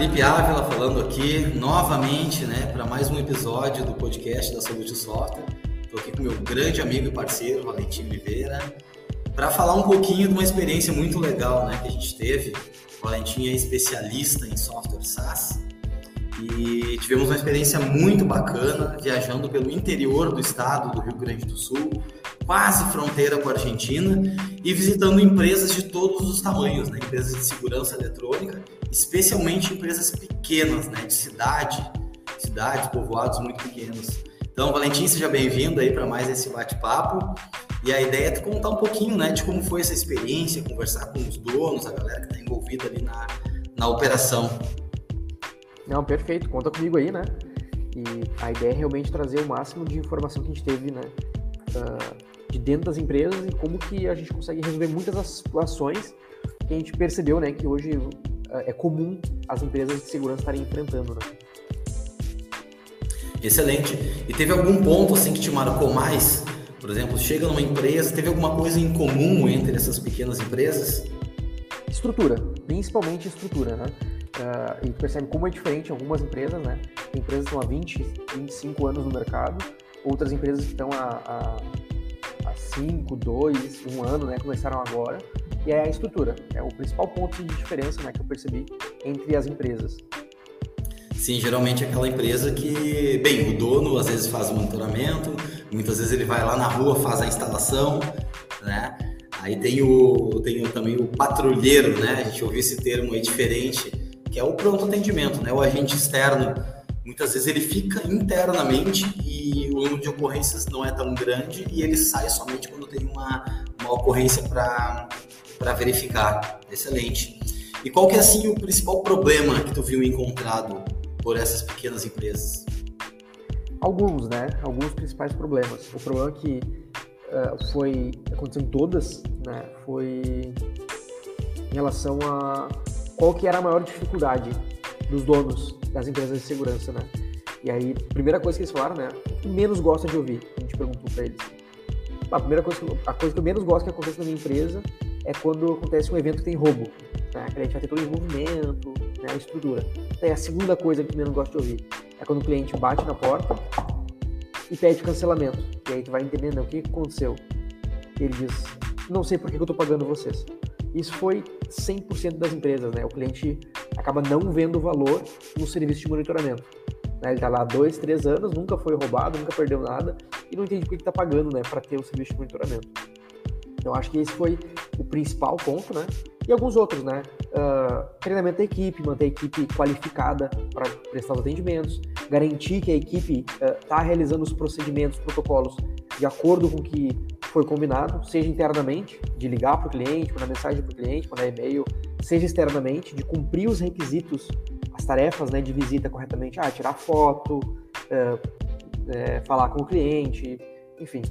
Felipe Ávila falando aqui novamente, né, para mais um episódio do podcast da Saúde Software. Estou aqui com meu grande amigo e parceiro, Valentim Oliveira, para falar um pouquinho de uma experiência muito legal, né, que a gente teve. O Valentim é especialista em software SaaS e tivemos uma experiência muito bacana viajando pelo interior do estado do Rio Grande do Sul, quase fronteira com a Argentina, e visitando empresas de todos os tamanhos, né? empresas de segurança eletrônica, especialmente empresas pequenas, né? de cidade, cidades, povoados muito pequenos. Então, Valentim, seja bem-vindo aí para mais esse bate-papo. E a ideia é te contar um pouquinho né, de como foi essa experiência, conversar com os donos, a galera que está envolvida ali na, na operação. Não, perfeito, conta comigo aí, né? E a ideia é realmente trazer o máximo de informação que a gente teve, né? Uh, de dentro das empresas e como que a gente consegue resolver muitas das situações que a gente percebeu, né, que hoje uh, é comum as empresas de segurança estarem enfrentando, né? Excelente. E teve algum ponto assim que te marcou mais? Por exemplo, chega numa empresa, teve alguma coisa em comum entre essas pequenas empresas? Estrutura, principalmente estrutura, né? Uh, e percebe como é diferente algumas empresas, né? Tem empresas que estão há 20, 25 anos no mercado, outras empresas que estão há, há 5, 2, 1 ano, né? Começaram agora. E é a estrutura, é o principal ponto de diferença né, que eu percebi entre as empresas. Sim, geralmente é aquela empresa que, bem, o dono às vezes faz o monitoramento, muitas vezes ele vai lá na rua, faz a instalação, né? Aí tem o, tem também o patrulheiro, né? A gente ouviu esse termo aí diferente, que é o pronto atendimento, né? O agente externo, muitas vezes ele fica internamente o número de ocorrências não é tão grande e ele sai somente quando tem uma, uma ocorrência para verificar. Excelente. E qual que é assim o principal problema que tu viu encontrado por essas pequenas empresas? Alguns, né? Alguns principais problemas. O problema que uh, foi aconteceu em todas, né? Foi em relação a qual que era a maior dificuldade dos donos das empresas de segurança, né? E aí, primeira coisa que eles falaram, né? O que menos gosta de ouvir? A gente perguntou para eles. A primeira coisa, a coisa que eu menos gosto que aconteça na minha empresa é quando acontece um evento que tem roubo. Né? Que a gente vai ter todo o envolvimento, né? a estrutura. Daí a segunda coisa que eu menos gosto de ouvir é quando o cliente bate na porta e pede cancelamento. E aí tu vai entendendo né, o que aconteceu. Ele diz, não sei por que eu estou pagando vocês. Isso foi 100% das empresas, né? O cliente acaba não vendo valor no serviço de monitoramento. Né? Ele está lá há dois, três anos, nunca foi roubado, nunca perdeu nada e não entende por que está pagando, né, para ter o serviço de monitoramento. Então acho que esse foi o principal ponto, né? E alguns outros, né? Uh, treinamento da equipe, manter a equipe qualificada para prestar os atendimentos, garantir que a equipe está uh, realizando os procedimentos, protocolos de acordo com o que foi combinado, seja internamente, de ligar para o cliente, mandar mensagem para o cliente, mandar e-mail, seja externamente, de cumprir os requisitos, as tarefas né, de visita corretamente, ah, tirar foto, uh, falar com o cliente, enfim.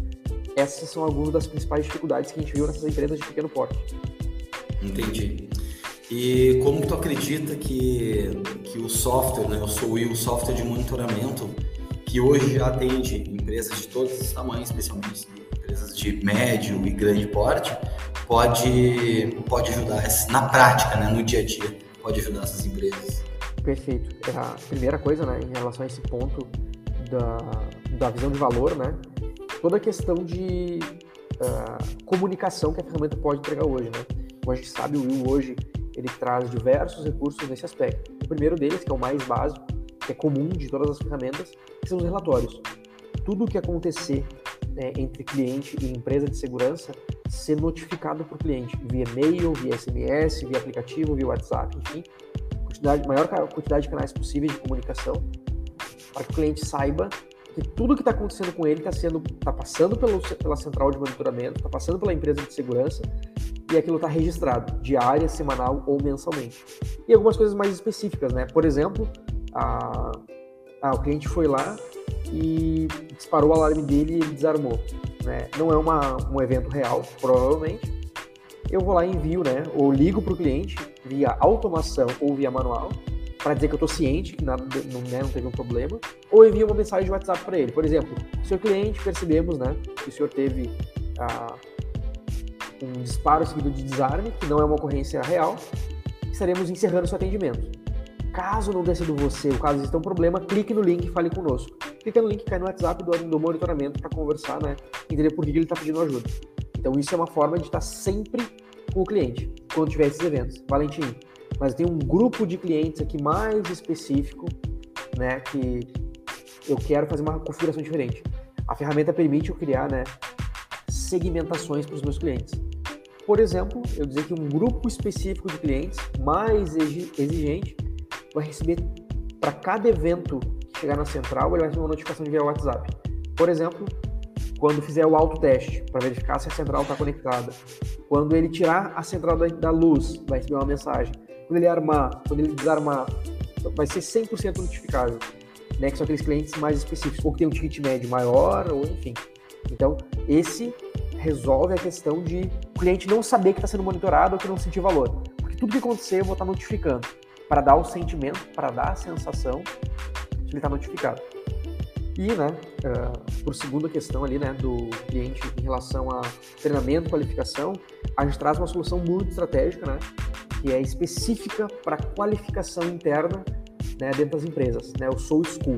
Essas são algumas das principais dificuldades que a gente viu nessas empresas de pequeno porte. Entendi. E como tu acredita que, que o software, né, o Soul, o software de monitoramento, que hoje já atende empresas de todos os tamanhos, especialmente empresas de médio e grande porte, pode, pode ajudar na prática, né, no dia a dia, pode ajudar essas empresas. Perfeito. É a primeira coisa, né, em relação a esse ponto da, da visão de valor, né, toda a questão de uh, comunicação que a ferramenta pode entregar hoje, né. Como a gente sabe, o Will hoje ele traz diversos recursos nesse aspecto. O primeiro deles, que é o mais básico, que é comum de todas as ferramentas, são os relatórios. Tudo o que acontecer né, entre cliente e empresa de segurança ser notificado para o cliente via e-mail, via SMS, via aplicativo, via WhatsApp, enfim, quantidade, maior quantidade de canais possíveis de comunicação para que o cliente saiba que tudo que está acontecendo com ele está sendo, tá passando pelo, pela central de monitoramento, está passando pela empresa de segurança e aquilo está registrado diária, semanal ou mensalmente. E algumas coisas mais específicas, né? Por exemplo, a, a, o cliente foi lá e disparou o alarme dele e ele desarmou. Né? Não é uma, um evento real, provavelmente. Eu vou lá e envio, né? Ou ligo para o cliente via automação ou via manual para dizer que eu estou ciente que nada, não, né, não teve um problema, ou envio uma mensagem de WhatsApp para ele. Por exemplo, seu cliente, percebemos, né, que o senhor teve ah, um disparo seguido de desarme, que não é uma ocorrência real, estaremos encerrando seu atendimento. caso não tenha sido você, o caso exista um problema, clique no link e fale conosco. Clica no link, cai no WhatsApp do, do monitoramento para conversar, né? Entender por que ele está pedindo ajuda. Então isso é uma forma de estar sempre com o cliente quando tiver esses eventos. Valentim, mas tem um grupo de clientes aqui mais específico, né? Que eu quero fazer uma configuração diferente. A ferramenta permite eu criar, né? Segmentações para os meus clientes. Por exemplo, eu dizer que um grupo específico de clientes mais exigente vai receber para cada evento que chegar na central, ele vai receber uma notificação via WhatsApp. Por exemplo, quando fizer o autoteste para verificar se a central está conectada. Quando ele tirar a central da, da, luz, vai receber uma mensagem. Quando ele armar, quando ele desarmar, vai ser 100% notificável. Né, que são aqueles clientes mais específicos, ou que tem um ticket médio maior, ou enfim. Então, esse resolve a questão de o cliente não saber que está sendo monitorado ou que não sentir valor. Porque tudo que acontecer eu vou estar tá notificando para dar o sentimento, para dar a sensação de ele estar tá notificado. E, né, uh, por segunda questão ali, né, do cliente em relação a treinamento, qualificação, a gente traz uma solução muito estratégica, né, que é específica para qualificação interna, né, dentro das empresas, né, o Soul School.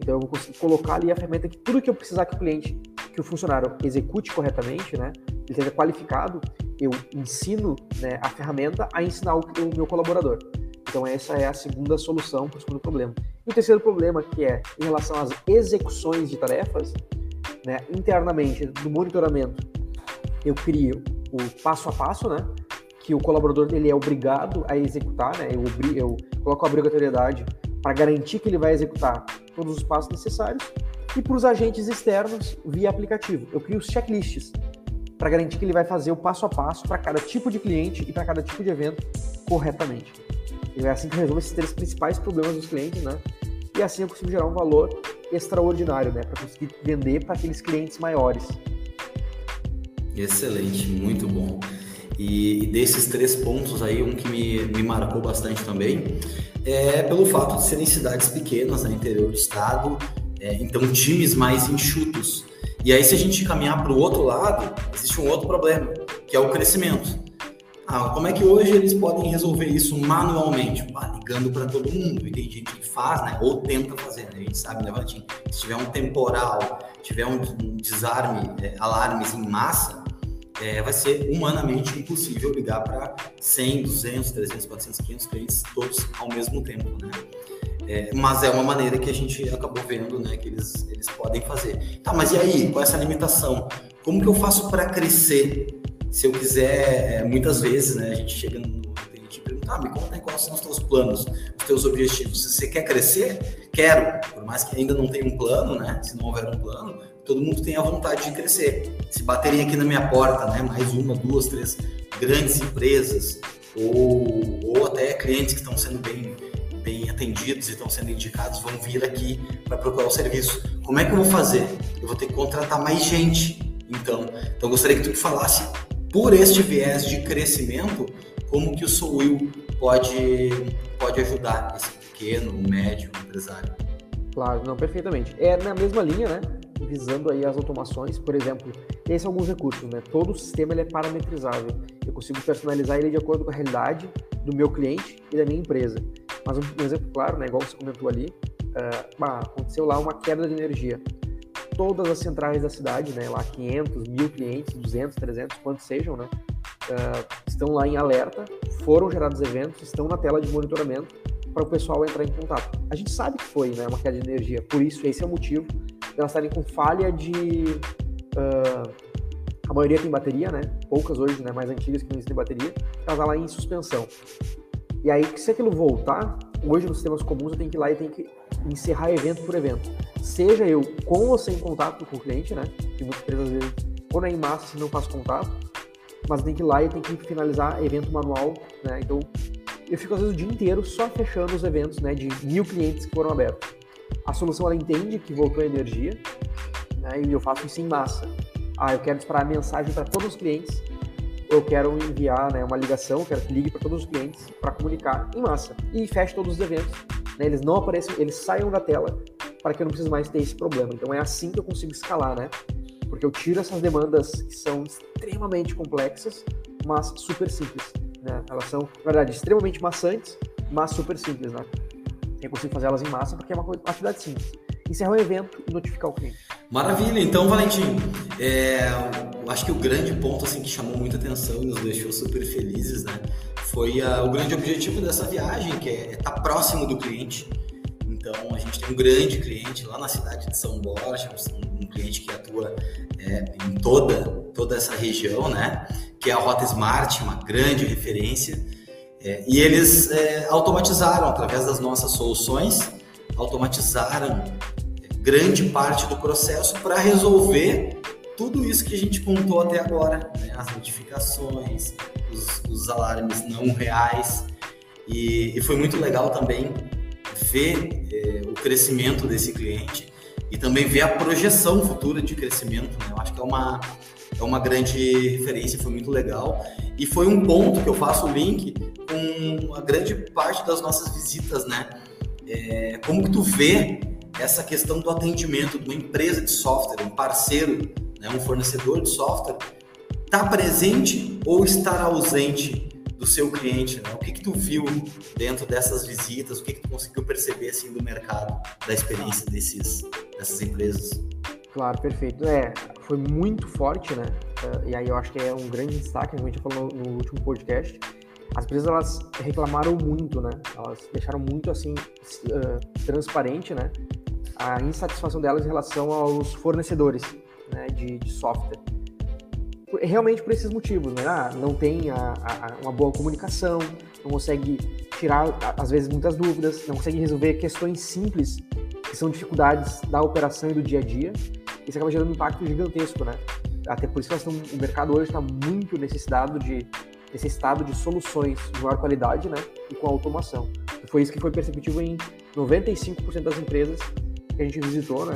Então eu vou conseguir colocar ali a ferramenta que tudo que eu precisar que o cliente que o funcionário execute corretamente, né, ele seja qualificado, eu ensino né, a ferramenta a ensinar o, o meu colaborador. Então essa é a segunda solução para o segundo problema. E o terceiro problema, que é em relação às execuções de tarefas, né, internamente, no monitoramento, eu crio o passo a passo, né, que o colaborador ele é obrigado a executar, né, eu, eu coloco a obrigatoriedade para garantir que ele vai executar todos os passos necessários e para os agentes externos via aplicativo. Eu crio os checklists para garantir que ele vai fazer o passo a passo para cada tipo de cliente e para cada tipo de evento corretamente. E é assim que eu resolvo esses três principais problemas dos clientes, né? E assim eu consigo gerar um valor extraordinário, né? Para conseguir vender para aqueles clientes maiores. Excelente, muito bom. E desses três pontos aí, um que me, me marcou bastante também é pelo fato de serem cidades pequenas no interior do estado é, então, times mais enxutos. E aí, se a gente caminhar para o outro lado, existe um outro problema, que é o crescimento. Ah, como é que hoje eles podem resolver isso manualmente? Ligando para todo mundo. E tem gente que faz, né? Ou tenta fazer, né? A gente sabe, né, Valentim? Se tiver um temporal, tiver um, desarme, é, alarmes em massa, é, vai ser humanamente impossível ligar para 100, 200, 300, 400, 500 clientes todos ao mesmo tempo, né? É, mas é uma maneira que a gente acabou vendo, né, que eles, eles podem fazer. Tá, mas e aí, com essa limitação? Como que eu faço para crescer? Se eu quiser, é, muitas vezes, né, a gente chega no cliente e pergunta, ah, me conta quais são os teus planos, os teus objetivos. Se você quer crescer, quero. Por mais que ainda não tenha um plano, né, se não houver um plano, todo mundo tem a vontade de crescer. Se baterem aqui na minha porta, né, mais uma, duas, três grandes empresas, ou, ou até clientes que estão sendo bem bem atendidos e estão sendo indicados vão vir aqui para procurar o serviço. Como é que eu vou fazer? Eu vou ter que contratar mais gente. Então, então gostaria que tu falasse por este viés de crescimento, como que o Soul pode pode ajudar esse pequeno, médio empresário. Claro, não, perfeitamente. É na mesma linha, né? Visando aí as automações, por exemplo, esses são alguns recursos, né? Todo o sistema ele é parametrizável. Eu consigo personalizar ele de acordo com a realidade do meu cliente e da minha empresa. Mas um, exemplo claro, né, igual você comentou ali, uh, aconteceu lá uma queda de energia. Todas as centrais da cidade, né, lá 500, mil clientes, 200, 300, quantos sejam, né, uh, estão lá em alerta, foram gerados eventos, estão na tela de monitoramento para o pessoal entrar em contato. A gente sabe que foi né, uma queda de energia, por isso esse é o motivo de elas estarem com falha de uh, a maioria tem bateria, né? Poucas hoje, né, mais antigas que não existem bateria, elas lá em suspensão. E aí, se aquilo voltar, hoje nos sistemas comuns eu tenho que ir lá e tenho que encerrar evento por evento. Seja eu com ou sem contato com o cliente, né? Que muitas empresas às vezes, ou nem massa se não faço contato, mas eu tenho que ir lá e tenho que finalizar evento manual, né? Então, eu fico às vezes o dia inteiro só fechando os eventos, né? De mil clientes que foram abertos. A solução ela entende que voltou a energia, né? E eu faço isso em massa. Ah, eu quero disparar mensagem para todos os clientes eu quero enviar né, uma ligação, quero que ligue para todos os clientes para comunicar em massa e feche todos os eventos. Né, eles não apareçam, eles saiam da tela para que eu não precise mais ter esse problema. Então é assim que eu consigo escalar, né? Porque eu tiro essas demandas que são extremamente complexas, mas super simples. Né? Elas são, na verdade, extremamente maçantes, mas super simples, né? Eu consigo fazer elas em massa porque é uma atividade simples. Encerrar o evento e notificar o cliente. Maravilha. Então, Valentim, é, acho que o grande ponto assim que chamou muita atenção e nos deixou super felizes, né, foi a, o grande objetivo dessa viagem, que é estar tá próximo do cliente. Então, a gente tem um grande cliente lá na cidade de São Borja, um cliente que atua é, em toda, toda essa região, né? Que é a Rota Smart, uma grande referência. É, e eles é, automatizaram, através das nossas soluções, automatizaram grande parte do processo para resolver tudo isso que a gente contou até agora, né? as notificações, os, os, alarmes não reais. E, e, foi muito legal também ver é, o crescimento desse cliente e também ver a projeção futura de crescimento. Né? Eu acho que é uma, é uma grande referência, foi muito legal. E foi um ponto que eu faço o link com a grande parte das nossas visitas, né? É, como que tu vê essa questão do atendimento de uma empresa de software, um parceiro, né, um fornecedor de software, está presente ou estar ausente do seu cliente? Né? O que que tu viu dentro dessas visitas? O que que tu conseguiu perceber assim do mercado, da experiência desses, dessas empresas? Claro, perfeito. É, foi muito forte, né? Uh, e aí eu acho que é um grande destaque, como a gente falou no, último podcast. As empresas elas reclamaram muito, né? Elas deixaram muito assim uh, transparente, né? A insatisfação delas em relação aos fornecedores né, de, de software realmente por esses motivos, né? Ah, não tem a, a, uma boa comunicação, não consegue tirar, às vezes, muitas dúvidas, não consegue resolver questões simples, que são dificuldades da operação e do dia a dia. Isso acaba gerando um impacto gigantesco, né? Até por isso que o mercado hoje está muito necessitado de, necessitado de soluções de maior qualidade, né? E com automação. E foi isso que foi perceptível em 95% das empresas que a gente visitou, né?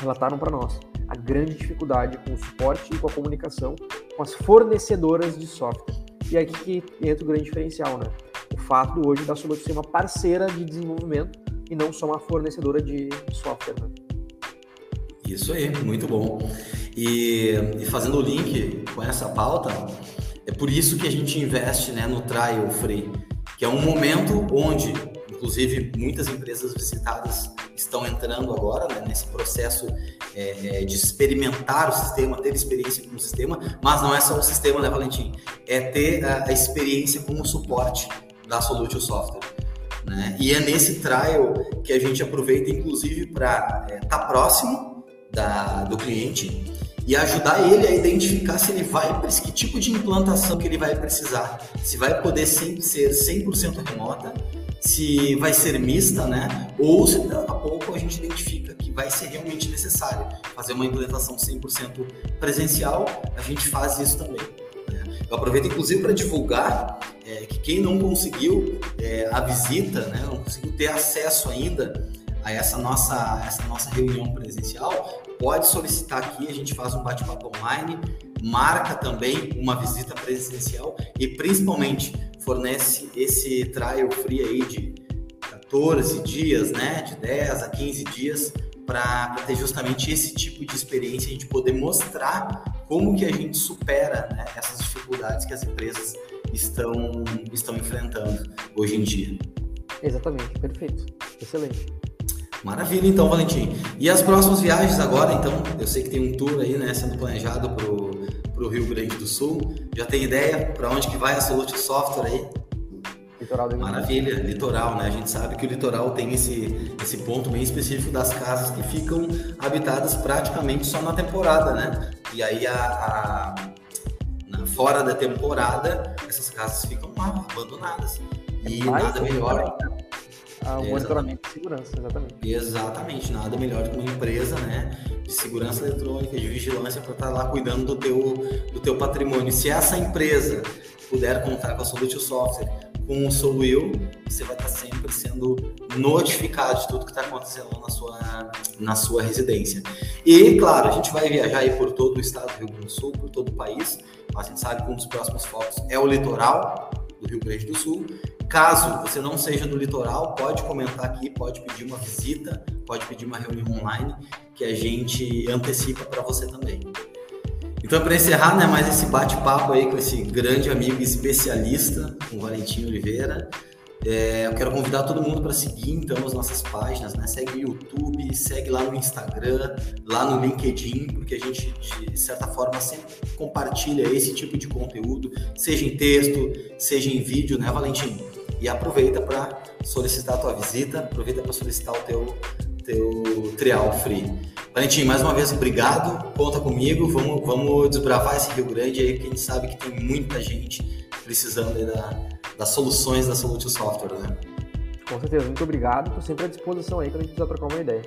Relataram para nós a grande dificuldade com o suporte e com a comunicação com as fornecedoras de software. E é aqui que entra o grande diferencial, né? O fato hoje da Solution ser uma parceira de desenvolvimento e não só uma fornecedora de software, né? Isso aí, muito bom. E, e, fazendo o link com essa pauta, é por isso que a gente investe né, no Trial Free, que é um momento onde, inclusive, muitas empresas visitadas estão entrando agora né, nesse processo é, é, de experimentar o sistema, ter experiência com o sistema, mas não é só o sistema, né, Valentim? É ter a, a experiência com o suporte da Solute Software. Né? E é nesse trial que a gente aproveita, inclusive, para estar é, tá próximo da, do cliente e ajudar ele a identificar se ele vai que tipo de implantação que ele vai precisar, se vai poder ser 100% remota, se vai ser mista, né? Ou se daqui a pouco a gente identifica que vai ser realmente necessário fazer uma implementação 100% presencial, a gente faz isso também. Né? Eu aproveito inclusive para divulgar é, que quem não conseguiu é, a visita, né, não conseguiu ter acesso ainda a essa nossa, essa nossa reunião presencial, pode solicitar aqui, a gente faz um bate-papo online, marca também uma visita presencial e principalmente fornece esse trial free aí de 14 dias, né, de 10 a 15 dias para ter justamente esse tipo de experiência, a gente poder mostrar como que a gente supera né, essas dificuldades que as empresas estão, estão enfrentando hoje em dia. Exatamente, perfeito, excelente. Maravilha, então, Valentim. E as próximas viagens agora, então? Eu sei que tem um tour aí, né, sendo planejado para o Rio Grande do Sul. Já tem ideia para onde que vai a Solute Software aí? Litoral do Maravilha, litoral, né? A gente sabe que o litoral tem esse, esse ponto bem específico das casas que ficam habitadas praticamente só na temporada, né? E aí, a, a fora da temporada, essas casas ficam lá, abandonadas. E Mais nada melhor. Ah, o monitoramento de segurança, exatamente. Exatamente, nada melhor do que uma empresa né, de segurança eletrônica, de vigilância para estar tá lá cuidando do teu, do teu patrimônio. Se essa empresa puder contar com a Solute Software, com o Sou Eu, você vai estar tá sempre sendo notificado de tudo que está acontecendo na sua, na sua residência. E, claro, a gente vai viajar aí por todo o estado do Rio Grande do Sul, por todo o país. A gente sabe que um dos próximos focos é o litoral do Rio Grande do Sul. Caso você não seja do litoral, pode comentar aqui, pode pedir uma visita, pode pedir uma reunião online, que a gente antecipa para você também. Então, para encerrar, né, mais esse bate-papo aí com esse grande amigo especialista, com o Valentim Oliveira, É, eu quero convidar todo mundo para seguir então as nossas páginas, né? Segue o YouTube, segue lá no Instagram, lá no LinkedIn, porque a gente de certa forma sempre compartilha esse tipo de conteúdo, seja em texto, seja em vídeo, né, Valentim? E aproveita para solicitar a tua visita, aproveita para solicitar o teu teu trial free. Valentim, mais uma vez obrigado, conta comigo, vamos, vamos desbravar esse Rio Grande aí, que a gente sabe que tem muita gente precisando da, das soluções da Solute Software, né? Com certeza, muito obrigado. Estou sempre à disposição aí quando a gente precisar trocar uma ideia.